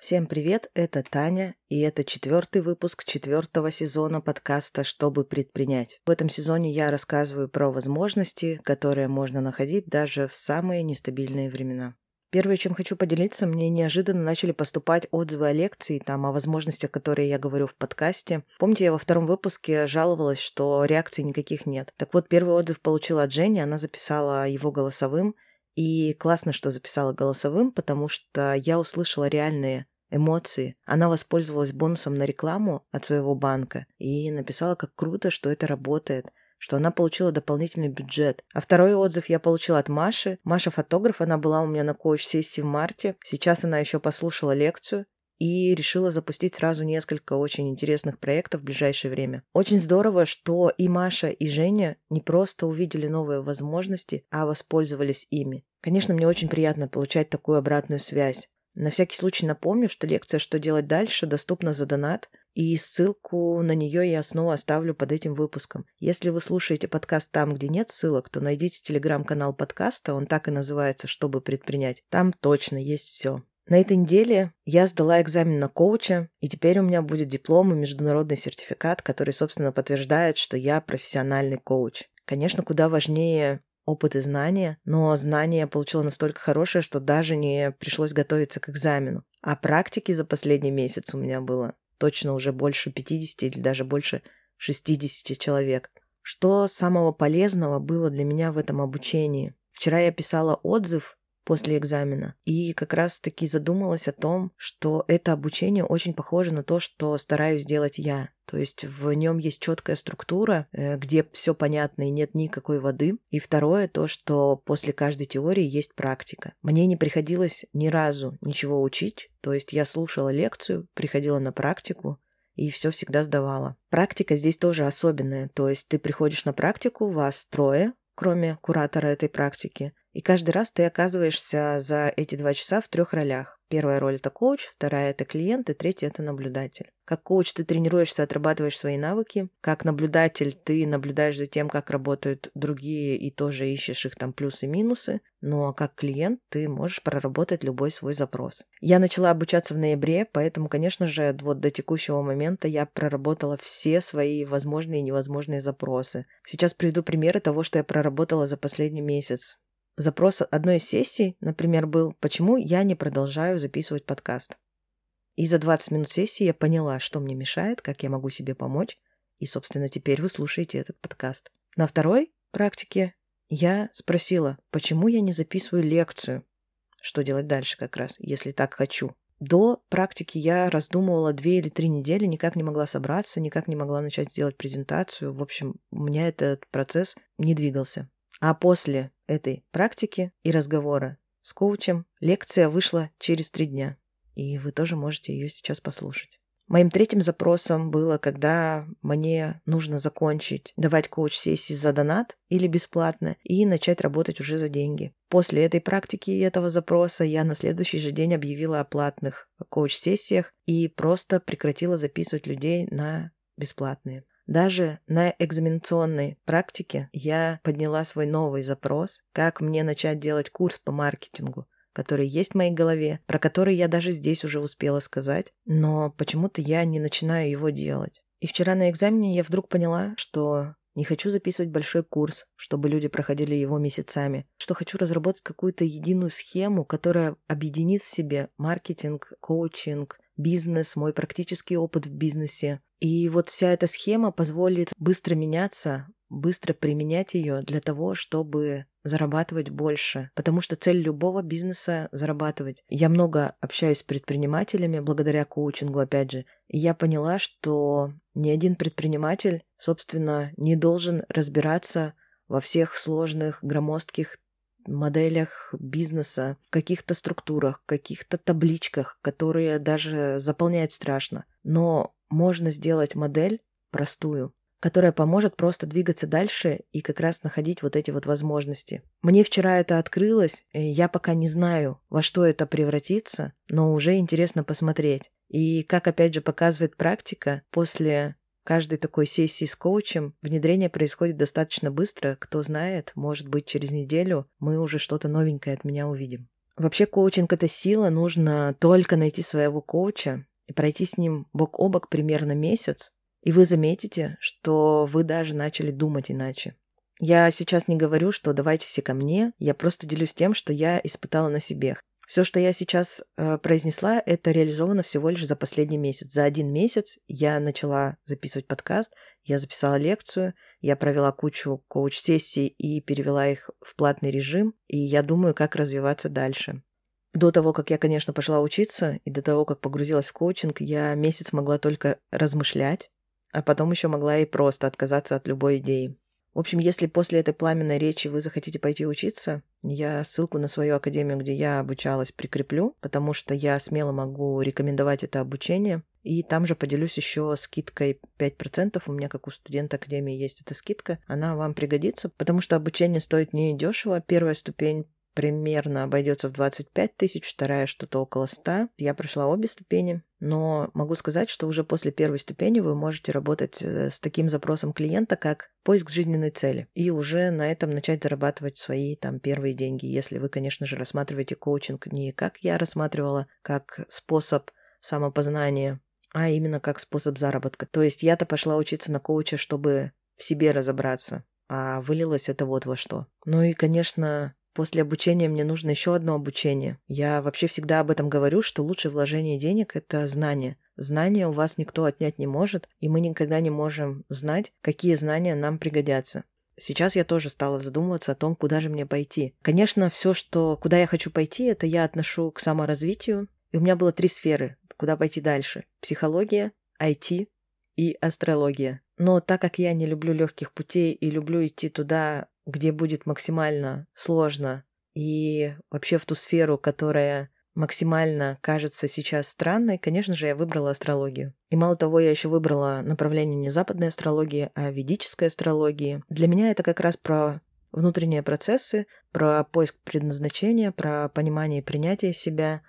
Всем привет, это Таня, и это четвертый выпуск четвертого сезона подкаста «Чтобы предпринять». В этом сезоне я рассказываю про возможности, которые можно находить даже в самые нестабильные времена. Первое, чем хочу поделиться, мне неожиданно начали поступать отзывы о лекции, там, о возможностях, которые я говорю в подкасте. Помните, я во втором выпуске жаловалась, что реакций никаких нет. Так вот, первый отзыв получила от Жени, она записала его голосовым, и классно, что записала голосовым, потому что я услышала реальные эмоции. Она воспользовалась бонусом на рекламу от своего банка и написала, как круто, что это работает что она получила дополнительный бюджет. А второй отзыв я получила от Маши. Маша фотограф, она была у меня на коуч-сессии в марте. Сейчас она еще послушала лекцию и решила запустить сразу несколько очень интересных проектов в ближайшее время. Очень здорово, что и Маша, и Женя не просто увидели новые возможности, а воспользовались ими. Конечно, мне очень приятно получать такую обратную связь. На всякий случай напомню, что лекция «Что делать дальше» доступна за донат, и ссылку на нее я снова оставлю под этим выпуском. Если вы слушаете подкаст там, где нет ссылок, то найдите телеграм-канал подкаста, он так и называется «Чтобы предпринять». Там точно есть все. На этой неделе я сдала экзамен на коуча, и теперь у меня будет диплом и международный сертификат, который, собственно, подтверждает, что я профессиональный коуч. Конечно, куда важнее опыт и знания, но знания я получила настолько хорошее, что даже не пришлось готовиться к экзамену. А практики за последний месяц у меня было точно уже больше 50 или даже больше 60 человек. Что самого полезного было для меня в этом обучении? Вчера я писала отзыв после экзамена. И как раз-таки задумалась о том, что это обучение очень похоже на то, что стараюсь делать я. То есть в нем есть четкая структура, э, где все понятно и нет никакой воды. И второе, то, что после каждой теории есть практика. Мне не приходилось ни разу ничего учить. То есть я слушала лекцию, приходила на практику, и все всегда сдавала. Практика здесь тоже особенная, то есть ты приходишь на практику, вас трое, кроме куратора этой практики, и каждый раз ты оказываешься за эти два часа в трех ролях. Первая роль – это коуч, вторая – это клиент, и третья – это наблюдатель. Как коуч ты тренируешься, отрабатываешь свои навыки. Как наблюдатель ты наблюдаешь за тем, как работают другие, и тоже ищешь их там плюсы и минусы. Ну а как клиент ты можешь проработать любой свой запрос. Я начала обучаться в ноябре, поэтому, конечно же, вот до текущего момента я проработала все свои возможные и невозможные запросы. Сейчас приведу примеры того, что я проработала за последний месяц. Запрос одной из сессий, например, был «Почему я не продолжаю записывать подкаст?». И за 20 минут сессии я поняла, что мне мешает, как я могу себе помочь, и, собственно, теперь вы слушаете этот подкаст. На второй практике я спросила, почему я не записываю лекцию? Что делать дальше как раз, если так хочу? До практики я раздумывала две или три недели, никак не могла собраться, никак не могла начать делать презентацию. В общем, у меня этот процесс не двигался. А после этой практики и разговора с коучем лекция вышла через три дня. И вы тоже можете ее сейчас послушать. Моим третьим запросом было, когда мне нужно закончить давать коуч-сессии за донат или бесплатно и начать работать уже за деньги. После этой практики и этого запроса я на следующий же день объявила о платных коуч-сессиях и просто прекратила записывать людей на бесплатные. Даже на экзаменационной практике я подняла свой новый запрос, как мне начать делать курс по маркетингу, который есть в моей голове, про который я даже здесь уже успела сказать, но почему-то я не начинаю его делать. И вчера на экзамене я вдруг поняла, что не хочу записывать большой курс, чтобы люди проходили его месяцами, что хочу разработать какую-то единую схему, которая объединит в себе маркетинг, коучинг, бизнес, мой практический опыт в бизнесе. И вот вся эта схема позволит быстро меняться, быстро применять ее для того, чтобы зарабатывать больше, потому что цель любого бизнеса – зарабатывать. Я много общаюсь с предпринимателями благодаря коучингу, опять же, и я поняла, что ни один предприниматель, собственно, не должен разбираться во всех сложных, громоздких моделях бизнеса, в каких-то структурах, каких-то табличках, которые даже заполнять страшно. Но можно сделать модель простую, которая поможет просто двигаться дальше и как раз находить вот эти вот возможности. Мне вчера это открылось, я пока не знаю, во что это превратится, но уже интересно посмотреть. И как опять же показывает практика, после каждой такой сессии с коучем внедрение происходит достаточно быстро. Кто знает, может быть, через неделю мы уже что-то новенькое от меня увидим. Вообще коучинг — это сила, нужно только найти своего коуча и пройти с ним бок о бок примерно месяц, и вы заметите, что вы даже начали думать иначе. Я сейчас не говорю, что давайте все ко мне, я просто делюсь тем, что я испытала на себе. Все, что я сейчас э, произнесла, это реализовано всего лишь за последний месяц. За один месяц я начала записывать подкаст, я записала лекцию, я провела кучу коуч-сессий и перевела их в платный режим, и я думаю, как развиваться дальше. До того, как я, конечно, пошла учиться, и до того, как погрузилась в коучинг, я месяц могла только размышлять, а потом еще могла и просто отказаться от любой идеи. В общем, если после этой пламенной речи вы захотите пойти учиться, я ссылку на свою академию, где я обучалась, прикреплю, потому что я смело могу рекомендовать это обучение. И там же поделюсь еще скидкой 5%. У меня, как у студента академии, есть эта скидка. Она вам пригодится, потому что обучение стоит не дешево. Первая ступень примерно обойдется в 25 тысяч, вторая что-то около 100. Я прошла обе ступени, но могу сказать, что уже после первой ступени вы можете работать э, с таким запросом клиента, как поиск жизненной цели, и уже на этом начать зарабатывать свои там первые деньги, если вы, конечно же, рассматриваете коучинг не как я рассматривала, как способ самопознания, а именно как способ заработка. То есть я-то пошла учиться на коуча, чтобы в себе разобраться, а вылилось это вот во что. Ну и, конечно, После обучения мне нужно еще одно обучение. Я вообще всегда об этом говорю, что лучшее вложение денег – это знание. Знания у вас никто отнять не может, и мы никогда не можем знать, какие знания нам пригодятся. Сейчас я тоже стала задумываться о том, куда же мне пойти. Конечно, все, что куда я хочу пойти, это я отношу к саморазвитию. И у меня было три сферы, куда пойти дальше. Психология, IT и астрология. Но так как я не люблю легких путей и люблю идти туда, где будет максимально сложно, и вообще в ту сферу, которая максимально кажется сейчас странной, конечно же, я выбрала астрологию. И мало того, я еще выбрала направление не западной астрологии, а ведической астрологии. Для меня это как раз про внутренние процессы, про поиск предназначения, про понимание и принятие себя.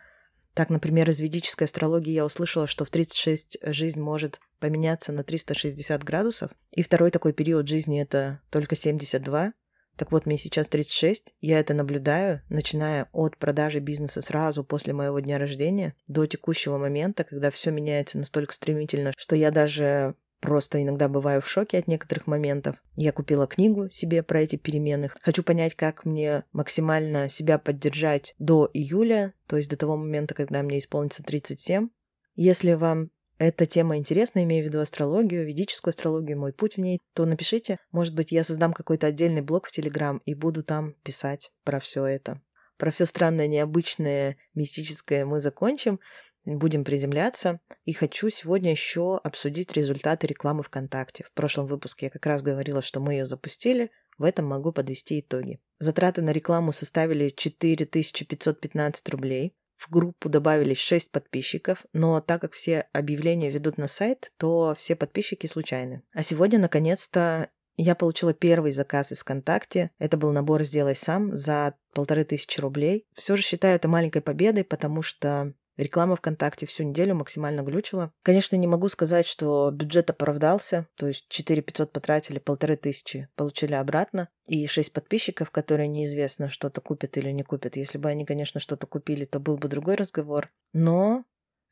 Так, например, из ведической астрологии я услышала, что в 36 жизнь может поменяться на 360 градусов, и второй такой период жизни это только 72, так вот, мне сейчас 36, я это наблюдаю, начиная от продажи бизнеса сразу после моего дня рождения до текущего момента, когда все меняется настолько стремительно, что я даже просто иногда бываю в шоке от некоторых моментов. Я купила книгу себе про эти перемены. Хочу понять, как мне максимально себя поддержать до июля, то есть до того момента, когда мне исполнится 37. Если вам эта тема интересна, имею в виду астрологию, ведическую астрологию, мой путь в ней, то напишите. Может быть, я создам какой-то отдельный блог в Телеграм и буду там писать про все это. Про все странное, необычное, мистическое мы закончим, будем приземляться. И хочу сегодня еще обсудить результаты рекламы ВКонтакте. В прошлом выпуске я как раз говорила, что мы ее запустили, в этом могу подвести итоги. Затраты на рекламу составили 4515 рублей. В группу добавились 6 подписчиков, но так как все объявления ведут на сайт, то все подписчики случайны. А сегодня, наконец-то, я получила первый заказ из ВКонтакте. Это был набор «Сделай сам» за полторы тысячи рублей. Все же считаю это маленькой победой, потому что Реклама ВКонтакте всю неделю максимально глючила. Конечно, не могу сказать, что бюджет оправдался, то есть 4 500 потратили, полторы тысячи получили обратно, и 6 подписчиков, которые неизвестно, что-то купят или не купят. Если бы они, конечно, что-то купили, то был бы другой разговор. Но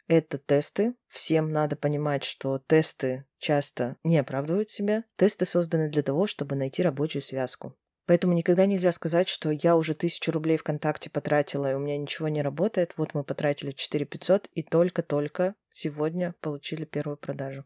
это тесты. Всем надо понимать, что тесты часто не оправдывают себя. Тесты созданы для того, чтобы найти рабочую связку. Поэтому никогда нельзя сказать, что я уже тысячу рублей ВКонтакте потратила, и у меня ничего не работает. Вот мы потратили 4 500 и только-только сегодня получили первую продажу.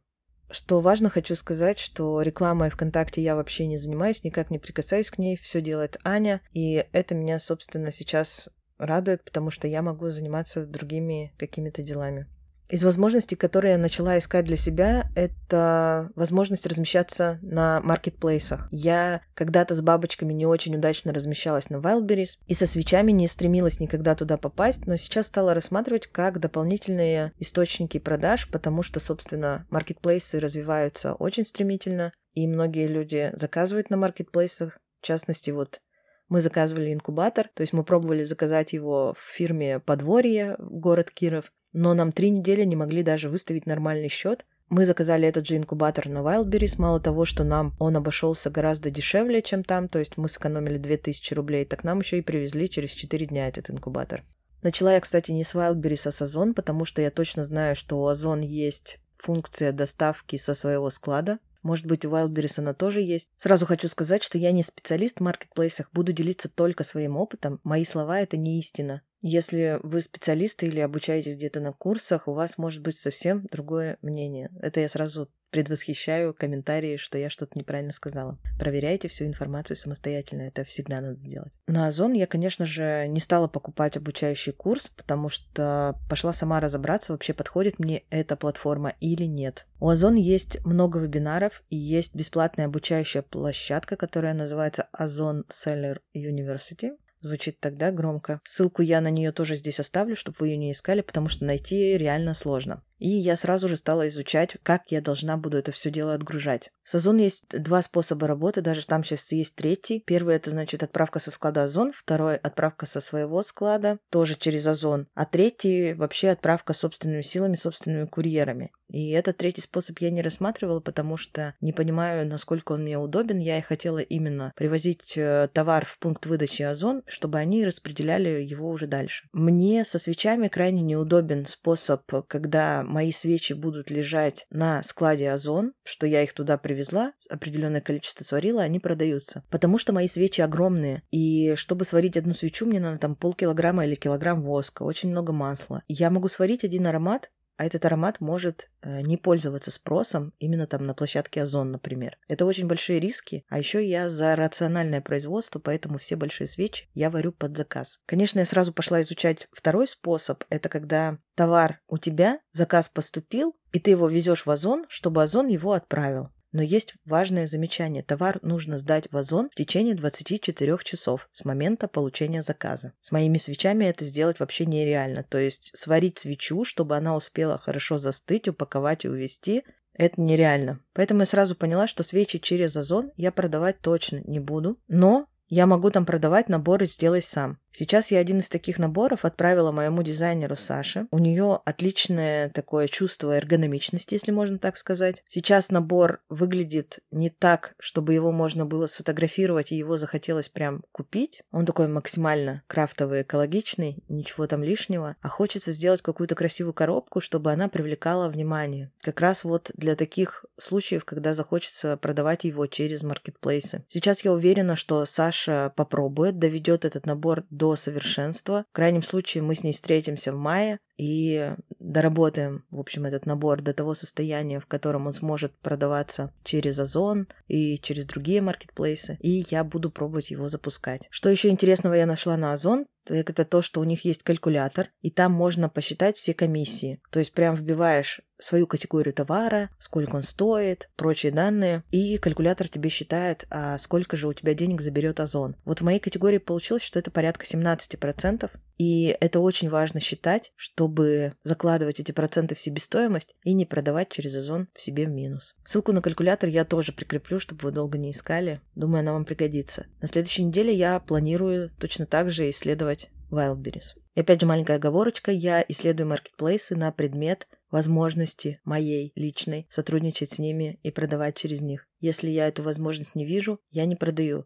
Что важно, хочу сказать, что рекламой ВКонтакте я вообще не занимаюсь, никак не прикасаюсь к ней, все делает Аня, и это меня, собственно, сейчас радует, потому что я могу заниматься другими какими-то делами. Из возможностей, которые я начала искать для себя, это возможность размещаться на маркетплейсах. Я когда-то с бабочками не очень удачно размещалась на Wildberries и со свечами не стремилась никогда туда попасть, но сейчас стала рассматривать как дополнительные источники продаж, потому что, собственно, маркетплейсы развиваются очень стремительно, и многие люди заказывают на маркетплейсах. В частности, вот мы заказывали инкубатор, то есть мы пробовали заказать его в фирме «Подворье», город Киров, но нам три недели не могли даже выставить нормальный счет. Мы заказали этот же инкубатор на Wildberries. Мало того, что нам он обошелся гораздо дешевле, чем там, то есть мы сэкономили 2000 рублей, так нам еще и привезли через 4 дня этот инкубатор. Начала я, кстати, не с Wildberries, а с Озон, потому что я точно знаю, что у Озон есть функция доставки со своего склада. Может быть, у Wildberries она тоже есть. Сразу хочу сказать, что я не специалист в маркетплейсах, буду делиться только своим опытом. Мои слова — это не истина. Если вы специалисты или обучаетесь где-то на курсах, у вас может быть совсем другое мнение. Это я сразу предвосхищаю комментарии, что я что-то неправильно сказала. Проверяйте всю информацию самостоятельно, это всегда надо делать. На Озон я, конечно же, не стала покупать обучающий курс, потому что пошла сама разобраться, вообще подходит мне эта платформа или нет. У Озон есть много вебинаров и есть бесплатная обучающая площадка, которая называется Озон Seller University. Звучит тогда громко. Ссылку я на нее тоже здесь оставлю, чтобы вы ее не искали, потому что найти реально сложно. И я сразу же стала изучать, как я должна буду это все дело отгружать. С Озон есть два способа работы, даже там сейчас есть третий. Первый это значит отправка со склада Озон, второй отправка со своего склада, тоже через Озон, а третий вообще отправка собственными силами, собственными курьерами. И этот третий способ я не рассматривала, потому что не понимаю, насколько он мне удобен. Я и хотела именно привозить э, товар в пункт выдачи Озон, чтобы они распределяли его уже дальше. Мне со свечами крайне неудобен способ, когда мои свечи будут лежать на складе Озон, что я их туда привезла, определенное количество сварила, они продаются. Потому что мои свечи огромные, и чтобы сварить одну свечу, мне надо там полкилограмма или килограмм воска, очень много масла. Я могу сварить один аромат а этот аромат может э, не пользоваться спросом именно там на площадке Озон, например. Это очень большие риски, а еще я за рациональное производство, поэтому все большие свечи я варю под заказ. Конечно, я сразу пошла изучать второй способ. Это когда товар у тебя, заказ поступил, и ты его везешь в Озон, чтобы Озон его отправил. Но есть важное замечание. Товар нужно сдать в Озон в течение 24 часов с момента получения заказа. С моими свечами это сделать вообще нереально. То есть сварить свечу, чтобы она успела хорошо застыть, упаковать и увезти, это нереально. Поэтому я сразу поняла, что свечи через Озон я продавать точно не буду. Но я могу там продавать наборы «Сделай сам». Сейчас я один из таких наборов отправила моему дизайнеру Саше. У нее отличное такое чувство эргономичности, если можно так сказать. Сейчас набор выглядит не так, чтобы его можно было сфотографировать и его захотелось прям купить. Он такой максимально крафтовый, экологичный, ничего там лишнего. А хочется сделать какую-то красивую коробку, чтобы она привлекала внимание. Как раз вот для таких случаев, когда захочется продавать его через маркетплейсы. Сейчас я уверена, что Саша попробует, доведет этот набор до совершенства. В крайнем случае мы с ней встретимся в мае и доработаем, в общем, этот набор до того состояния, в котором он сможет продаваться через Озон и через другие маркетплейсы, и я буду пробовать его запускать. Что еще интересного я нашла на Озон? Это то, что у них есть калькулятор, и там можно посчитать все комиссии. То есть прям вбиваешь свою категорию товара, сколько он стоит, прочие данные, и калькулятор тебе считает, а сколько же у тебя денег заберет Озон. Вот в моей категории получилось, что это порядка 17%, и это очень важно считать, чтобы закладывать эти проценты в себестоимость и не продавать через Озон в себе в минус. Ссылку на калькулятор я тоже прикреплю, чтобы вы долго не искали. Думаю, она вам пригодится. На следующей неделе я планирую точно так же исследовать Wildberries. И опять же маленькая оговорочка, я исследую маркетплейсы на предмет возможности моей личной сотрудничать с ними и продавать через них. Если я эту возможность не вижу, я не продаю.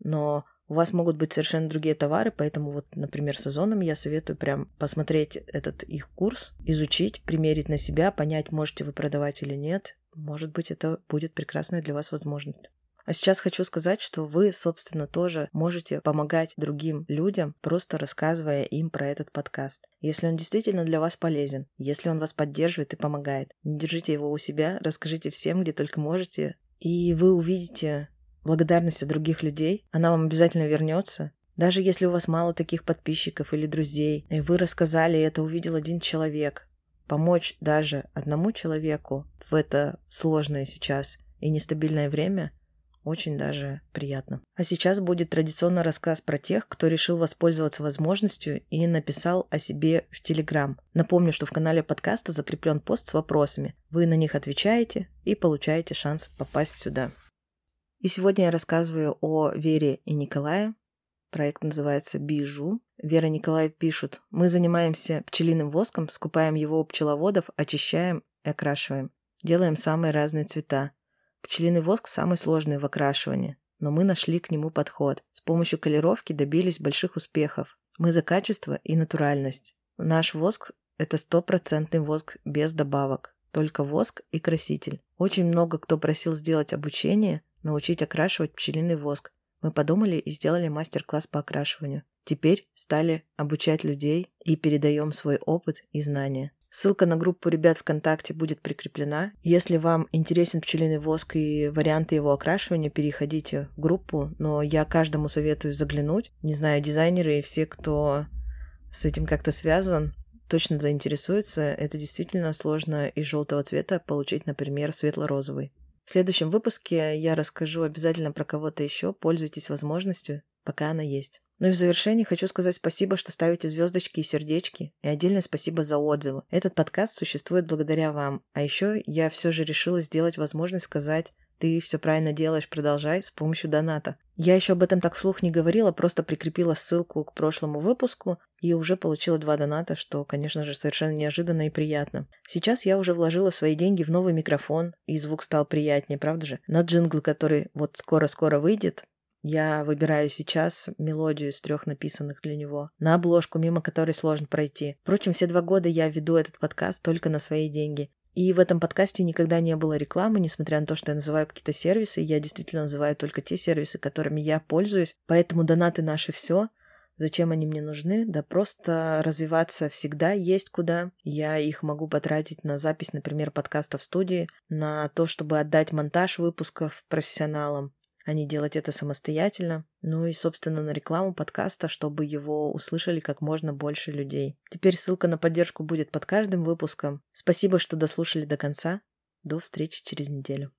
Но у вас могут быть совершенно другие товары, поэтому вот, например, с Озоном я советую прям посмотреть этот их курс, изучить, примерить на себя, понять, можете вы продавать или нет. Может быть, это будет прекрасная для вас возможность. А сейчас хочу сказать, что вы, собственно, тоже можете помогать другим людям, просто рассказывая им про этот подкаст. Если он действительно для вас полезен, если он вас поддерживает и помогает, не держите его у себя, расскажите всем, где только можете, и вы увидите благодарность от других людей, она вам обязательно вернется. Даже если у вас мало таких подписчиков или друзей, и вы рассказали, и это увидел один человек, помочь даже одному человеку в это сложное сейчас и нестабильное время очень даже приятно. А сейчас будет традиционный рассказ про тех, кто решил воспользоваться возможностью и написал о себе в Телеграм. Напомню, что в канале подкаста закреплен пост с вопросами. Вы на них отвечаете и получаете шанс попасть сюда. И сегодня я рассказываю о Вере и Николае. Проект называется «Бижу». Вера и Николай пишут, мы занимаемся пчелиным воском, скупаем его у пчеловодов, очищаем и окрашиваем. Делаем самые разные цвета. Пчелиный воск самый сложный в окрашивании, но мы нашли к нему подход. С помощью колеровки добились больших успехов. Мы за качество и натуральность. Наш воск – это стопроцентный воск без добавок. Только воск и краситель. Очень много кто просил сделать обучение, научить окрашивать пчелиный воск. Мы подумали и сделали мастер-класс по окрашиванию. Теперь стали обучать людей и передаем свой опыт и знания. Ссылка на группу ребят ВКонтакте будет прикреплена. Если вам интересен пчелиный воск и варианты его окрашивания, переходите в группу, но я каждому советую заглянуть. Не знаю, дизайнеры и все, кто с этим как-то связан, точно заинтересуются. Это действительно сложно из желтого цвета получить, например, светло-розовый. В следующем выпуске я расскажу обязательно про кого-то еще. Пользуйтесь возможностью, пока она есть. Ну и в завершении хочу сказать спасибо, что ставите звездочки и сердечки, и отдельное спасибо за отзывы. Этот подкаст существует благодаря вам. А еще я все же решила сделать возможность сказать ты все правильно делаешь, продолжай с помощью доната. Я еще об этом так вслух не говорила, просто прикрепила ссылку к прошлому выпуску и уже получила два доната, что, конечно же, совершенно неожиданно и приятно. Сейчас я уже вложила свои деньги в новый микрофон, и звук стал приятнее, правда же? На джингл, который вот скоро-скоро выйдет, я выбираю сейчас мелодию из трех написанных для него, на обложку, мимо которой сложно пройти. Впрочем, все два года я веду этот подкаст только на свои деньги. И в этом подкасте никогда не было рекламы, несмотря на то, что я называю какие-то сервисы. Я действительно называю только те сервисы, которыми я пользуюсь. Поэтому донаты наши все. Зачем они мне нужны? Да просто развиваться всегда есть куда. Я их могу потратить на запись, например, подкаста в студии, на то, чтобы отдать монтаж выпусков профессионалам, а не делать это самостоятельно. Ну и, собственно, на рекламу подкаста, чтобы его услышали как можно больше людей. Теперь ссылка на поддержку будет под каждым выпуском. Спасибо, что дослушали до конца. До встречи через неделю.